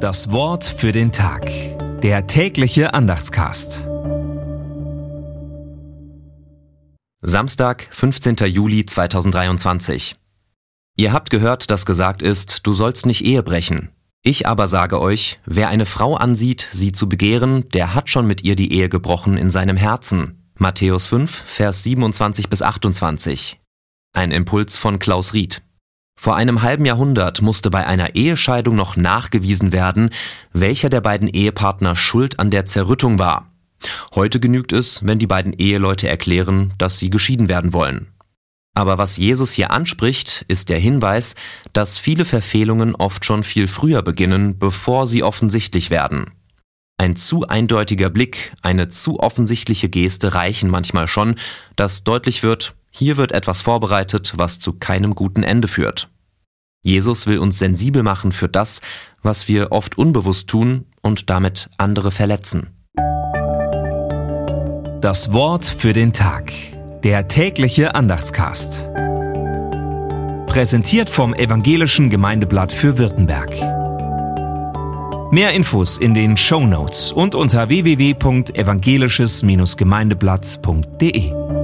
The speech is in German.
Das Wort für den Tag. Der tägliche Andachtscast. Samstag, 15. Juli 2023. Ihr habt gehört, dass gesagt ist, du sollst nicht Ehe brechen. Ich aber sage euch, wer eine Frau ansieht, sie zu begehren, der hat schon mit ihr die Ehe gebrochen in seinem Herzen. Matthäus 5, Vers 27 bis 28. Ein Impuls von Klaus Ried. Vor einem halben Jahrhundert musste bei einer Ehescheidung noch nachgewiesen werden, welcher der beiden Ehepartner schuld an der Zerrüttung war. Heute genügt es, wenn die beiden Eheleute erklären, dass sie geschieden werden wollen. Aber was Jesus hier anspricht, ist der Hinweis, dass viele Verfehlungen oft schon viel früher beginnen, bevor sie offensichtlich werden. Ein zu eindeutiger Blick, eine zu offensichtliche Geste reichen manchmal schon, dass deutlich wird, hier wird etwas vorbereitet, was zu keinem guten Ende führt. Jesus will uns sensibel machen für das, was wir oft unbewusst tun und damit andere verletzen. Das Wort für den Tag. Der tägliche Andachtscast. Präsentiert vom Evangelischen Gemeindeblatt für Württemberg. Mehr Infos in den Show Notes und unter www.evangelisches-gemeindeblatt.de.